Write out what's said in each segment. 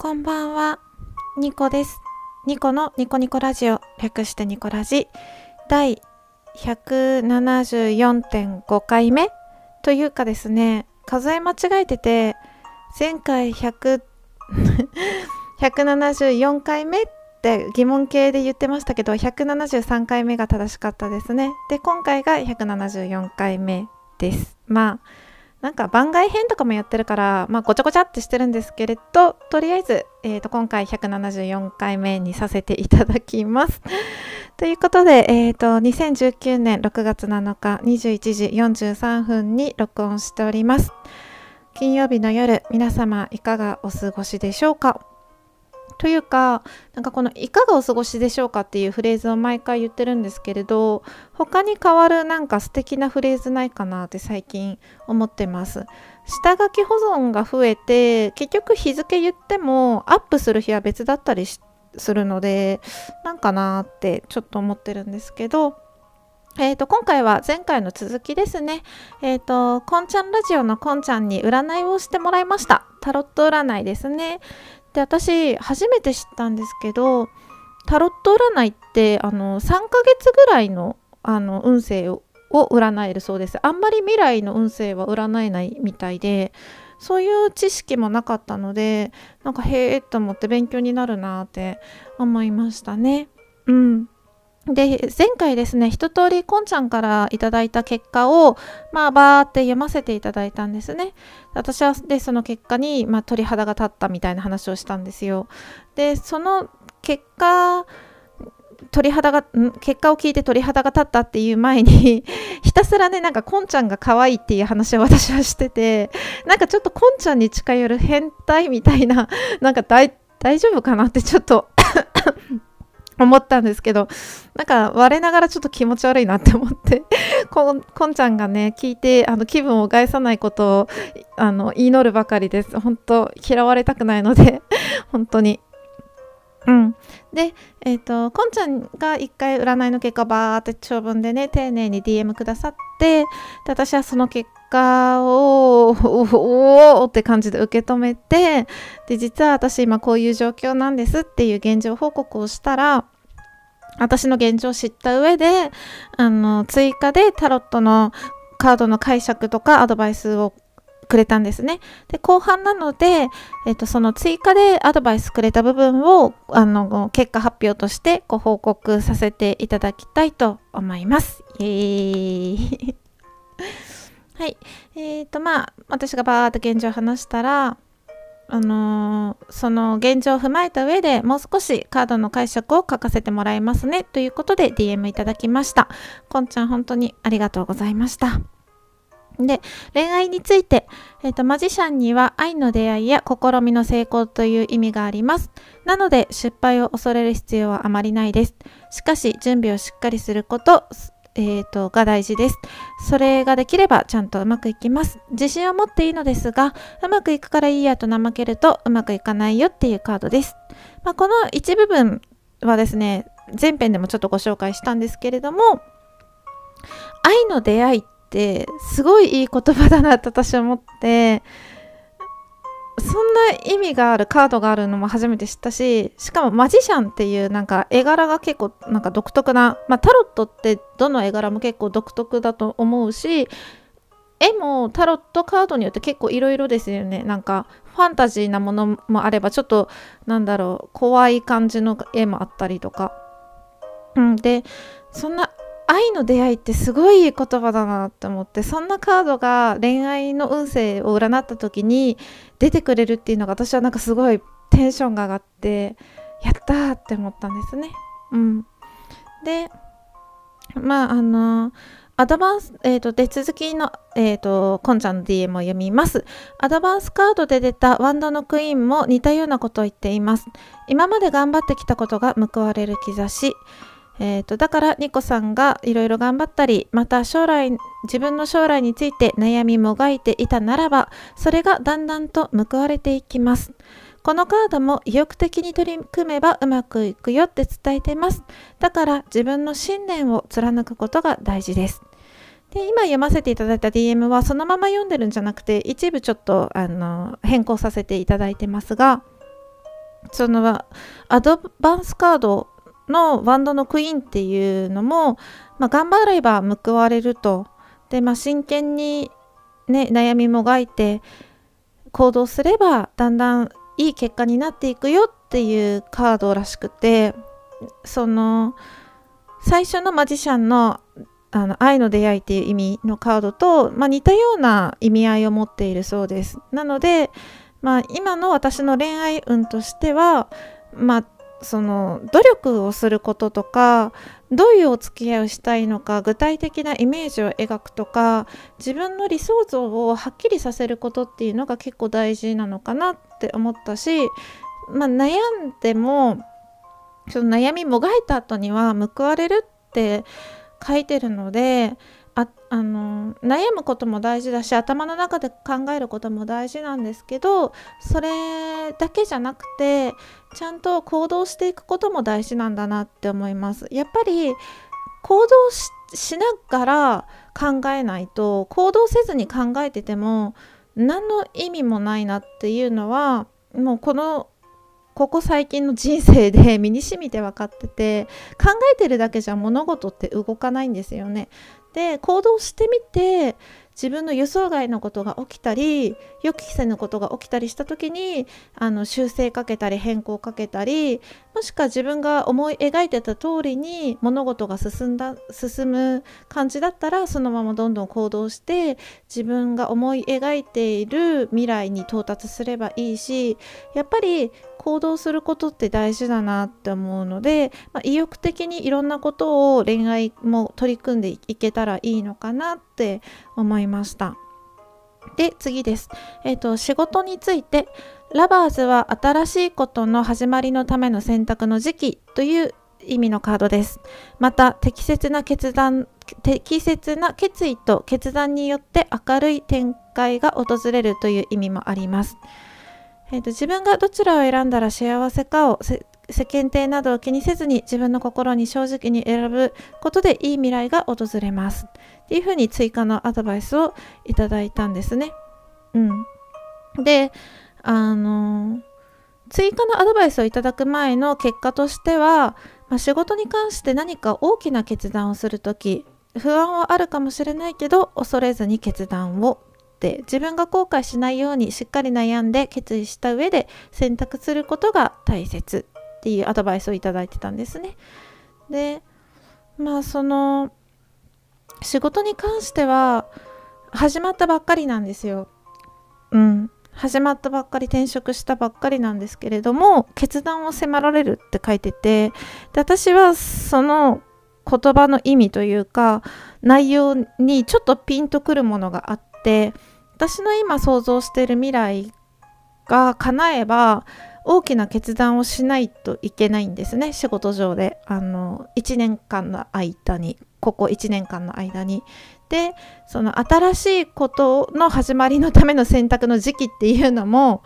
こんばんは、ニコです。ニコのニコニコラジオ、略してニコラジ、第174.5回目というかですね、数え間違えてて、前回100 174 回目って疑問形で言ってましたけど、173回目が正しかったですね。で、今回が174回目です。まあ、なんか番外編とかもやってるから、まあ、ごちゃごちゃってしてるんですけれどとりあえず、えー、と今回174回目にさせていただきます。ということで、えー、と2019年6月7日21時43分に録音しております。金曜日の夜皆様いかがお過ごしでしょうか？というかなんかこの「いかがお過ごしでしょうか?」っていうフレーズを毎回言ってるんですけれど他に変わるなんか素敵なフレーズないかなって最近思ってます下書き保存が増えて結局日付言ってもアップする日は別だったりするのでなんかなってちょっと思ってるんですけどえー、と今回は前回の続きですね。えっ、ー、と、こんちゃんラジオのこんちゃんに占いをしてもらいました。タロット占いですね。で私初めて知ったんですけどタロット占いってあの3ヶ月ぐらいのあの運勢を占えるそうです。あんまり未来の運勢は占えないみたいでそういう知識もなかったのでなんかへえと思って勉強になるなって思いましたね。うん。で前回ですね一通りこんちゃんからいただいた結果をまあバーって読ませていただいたんですね。私はでその結果に、まあ、鳥肌が立ったみたいな話をしたんですよ。でその結果鳥肌が結果を聞いて鳥肌が立ったっていう前に ひたすらねなんかこんちゃんが可愛いっていう話を私はしててなんかちょっとこんちゃんに近寄る変態みたいななんか大丈夫かなってちょっと思ったんですけどなんか我ながらちょっと気持ち悪いなって思って こんこんちゃんがね聞いてあの気分を害さないことをあの祈るばかりです。本当嫌われたくないので 本当に。うん。でえっ、ー、とこんちゃんが一回占いの結果バーって長文でね丁寧に DM くださってで私はその結果をおおって感じで受け止めてで実は私今こういう状況なんですっていう現状報告をしたら私の現状を知った上であの追加でタロットのカードの解釈とかアドバイスをくれたんですね。で後半なので、えーと、その追加でアドバイスくれた部分をあの結果発表としてご報告させていただきたいと思います。イエーイはい。えっ、ー、と、まあ、私がバーっと現状を話したら、あのー、その現状を踏まえた上でもう少しカードの解釈を書かせてもらいますねということで DM いただきました。こんちゃん本当にありがとうございました。で、恋愛について、えっ、ー、と、マジシャンには愛の出会いや試みの成功という意味があります。なので、失敗を恐れる必要はあまりないです。しかし、準備をしっかりすること、えーと、が大事です。それができればちゃんとうまくいきます。自信を持っていいのですが、うまくいくからいいやと怠けるとうまくいかないよっていうカードです。まあ、この一部分はですね、前編でもちょっとご紹介したんですけれども、愛の出会いってすごいいい言葉だなと私は思って、そんな意味があるカードがあるのも初めて知ったししかもマジシャンっていうなんか絵柄が結構なんか独特な、まあ、タロットってどの絵柄も結構独特だと思うし絵もタロットカードによって結構いろいろですよね。なんかファンタジーなものもあればちょっとなんだろう怖い感じの絵もあったりとか、うん、でそんな愛の出会いってすごい言葉だなって思ってそんなカードが恋愛の運勢を占った時に出てくれるっていうのが私はなんかすごいテンションが上がってやったって思ったんですね。うん、でまああのアドバンス、えーと、手続きの、えーと、こんちゃんの DM を読みます。アドバンスカードで出たワンドのクイーンも似たようなことを言っています。今まで頑張ってきたことが報われる兆し。えーと、だからニコさんがいろいろ頑張ったりまた将来自分の将来について悩みもがいていたならばそれがだんだんと報われていきます。このカードも意欲的に取り組めばうまくいくよって伝えてます。だから自分の信念を貫くことが大事です。で今読ませていただいた DM はそのまま読んでるんじゃなくて一部ちょっとあの変更させていただいてますがそのアドバンスカードのバンドのクイーンっていうのも、まあ、頑張れば報われるとで、まあ、真剣に、ね、悩みもがいて行動すればだんだんいい結果になっていくよっていうカードらしくてその最初のマジシャンのあの愛の出会いっていう意味のカードと、まあ、似たような意味合いを持っているそうです。なので、まあ、今の私の恋愛運としては、まあ、その努力をすることとかどういうお付き合いをしたいのか具体的なイメージを描くとか自分の理想像をはっきりさせることっていうのが結構大事なのかなって思ったし、まあ、悩んでもその悩みもがいた後には報われるって書いてるのでああの悩むことも大事だし頭の中で考えることも大事なんですけどそれだけじゃなくてちゃんと行動していくことも大事なんだなって思います。やっぱり行動しながら考えないと行動せずに考えてても何の意味もないなっていうのはもうこのここ最近の人生で 身に染みて分かってて考えてるだけじゃ物事って動かないんですよね。で行動してみて自分の予想外のことが起きたり予期せぬことが起きたりした時にあの修正かけたり変更かけたりもしくは自分が思い描いてた通りに物事が進んだ進む感じだったらそのままどんどん行動して自分が思い描いている未来に到達すればいいしやっぱり行動することって大事だなって思うので、まあ、意欲的にいろんなことを恋愛も取り組んでいけたららいいのかなって思いました。で次です、えーと、仕事についてラバーズは新しいことの始まりのための選択の時期という意味のカードです。また適切な決断適切な決意と決断によって明るい展開が訪れるという意味もあります。えーと、自分がどちらを選んだら幸せかを世間体などを気にせずに自分の心に正直に選ぶことでいい未来が訪れます。っていうふうに追加のアドバイスをいただいたんですね。うん、であの追加のアドバイスをいただく前の結果としては、まあ、仕事に関して何か大きな決断をする時不安はあるかもしれないけど恐れずに決断をっ自分が後悔しないようにしっかり悩んで決意した上で選択することが大切。っていうアドバイスをいいてたんですね。でまあその仕事に関しては始まったばっかりなんですよ。うん始まったばっかり転職したばっかりなんですけれども決断を迫られるって書いててで私はその言葉の意味というか内容にちょっとピンとくるものがあって私の今想像している未来が叶えば大きな決断をしないといけないんですね。仕事上で。あの1年間の間にここ1年間の間に。でその新しいことの始まりのための選択の時期っていうのも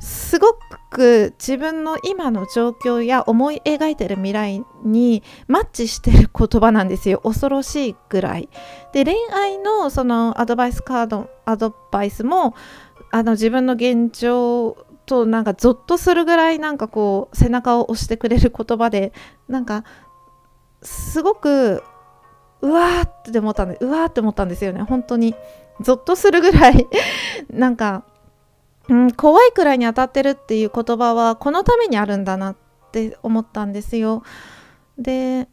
すごく自分の今の状況や思い描いてる未来にマッチしてる言葉なんですよ。恐ろしいぐらい。で恋愛のそのアドバイスカードアドバイスもあの自分の現状となんかゾッとするぐらいなんかこう背中を押してくれる言葉でなんかすごくうわーって思ったんでうわーって思ったんですよね。本当にゾッとするぐらい。なんか、うん、怖いくらいに当たってるっていう言葉はこのためにあるんだなって思ったんですよ。で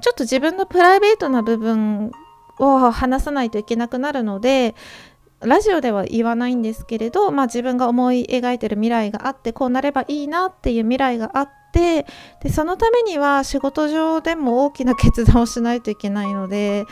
ちょっと自分のプライベートな部分を話さないといけなくなるのでラジオでは言わないんですけれど、まあ、自分が思い描いてる未来があってこうなればいいなっていう未来があってでそのためには仕事上でも大きな決断をしないといけないので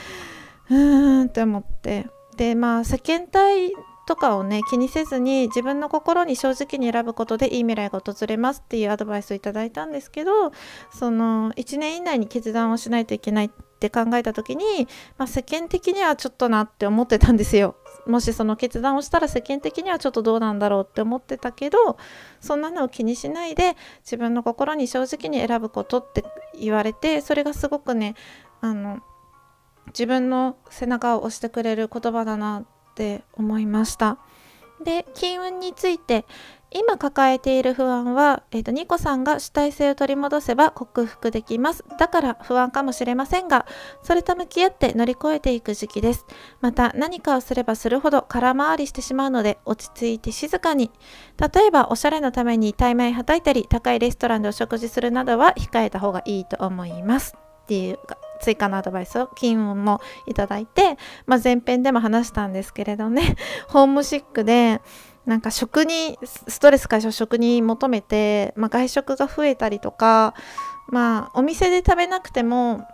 うーんって思ってでまあ世間体とかをね気にせずに自分の心に正直に選ぶことでいい未来が訪れますっていうアドバイスをいただいたんですけどその1年以内に決断をしないといけないって考えた時に、まあ、世間的にはちょっとなって思ってたんですよ。もしその決断をしたら世間的にはちょっとどうなんだろうって思ってたけどそんなのを気にしないで自分の心に正直に選ぶことって言われてそれがすごくねあの自分の背中を押してくれる言葉だなって思いました。で金運について今抱えている不安は、えーと、ニコさんが主体性を取り戻せば克服できます。だから不安かもしれませんがそれと向き合って乗り越えていく時期です。また何かをすればするほど空回りしてしまうので落ち着いて静かに。例えばおしゃれのために対面はたいたり高いレストランでお食事するなどは控えた方がいいと思います。っていう追加のアドバイスを金運もいただいて、まあ、前編でも話したんですけれどね。ホームシックでなんか食にストレス解消食に求めて、まあ、外食が増えたりとかまあお店で食べなくても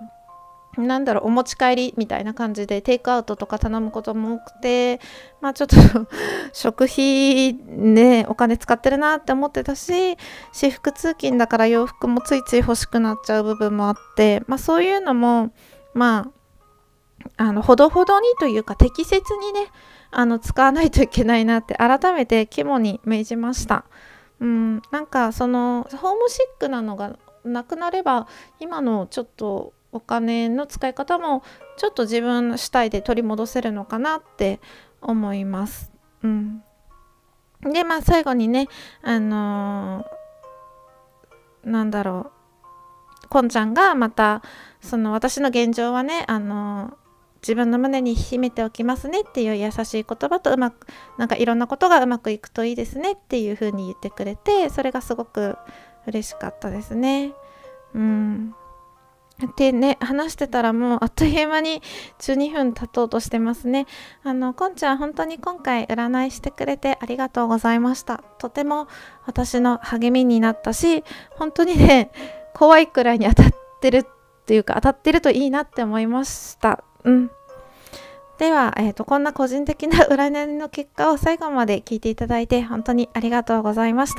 なんだろうお持ち帰りみたいな感じでテイクアウトとか頼むことも多くてまあちょっと 食費ねお金使ってるなって思ってたし私服通勤だから洋服もついつい欲しくなっちゃう部分もあってまあそういうのもまああのほどほどにというか適切にねあの使わないといけないなって改めて肝に銘じました。うん、なんかそのホームシックなのがなくなれば今のちょっとお金の使い方もちょっと自分主体で取り戻せるのかなって思います。うん、でまあ最後にねあのー、なんだろうこんちゃんがまたその私の現状はねあのー自分の胸に秘めておきますねっていう優しい言葉とうまくなんかいろんなことがうまくいくといいですねっていう風に言ってくれてそれがすごく嬉しかったですね。うん。でね話してたらもうあっという間に12分経とうとしてますね。あのこんちゃん本当に今回占いしてくれてありがとうございました。とても私の励みになったし本当にね怖いくらいに当たってるっていうか当たってるといいなって思いました。うん。では、えーと、こんな個人的な 占いの結果を最後まで聞いていただいて本当にありがとうございました。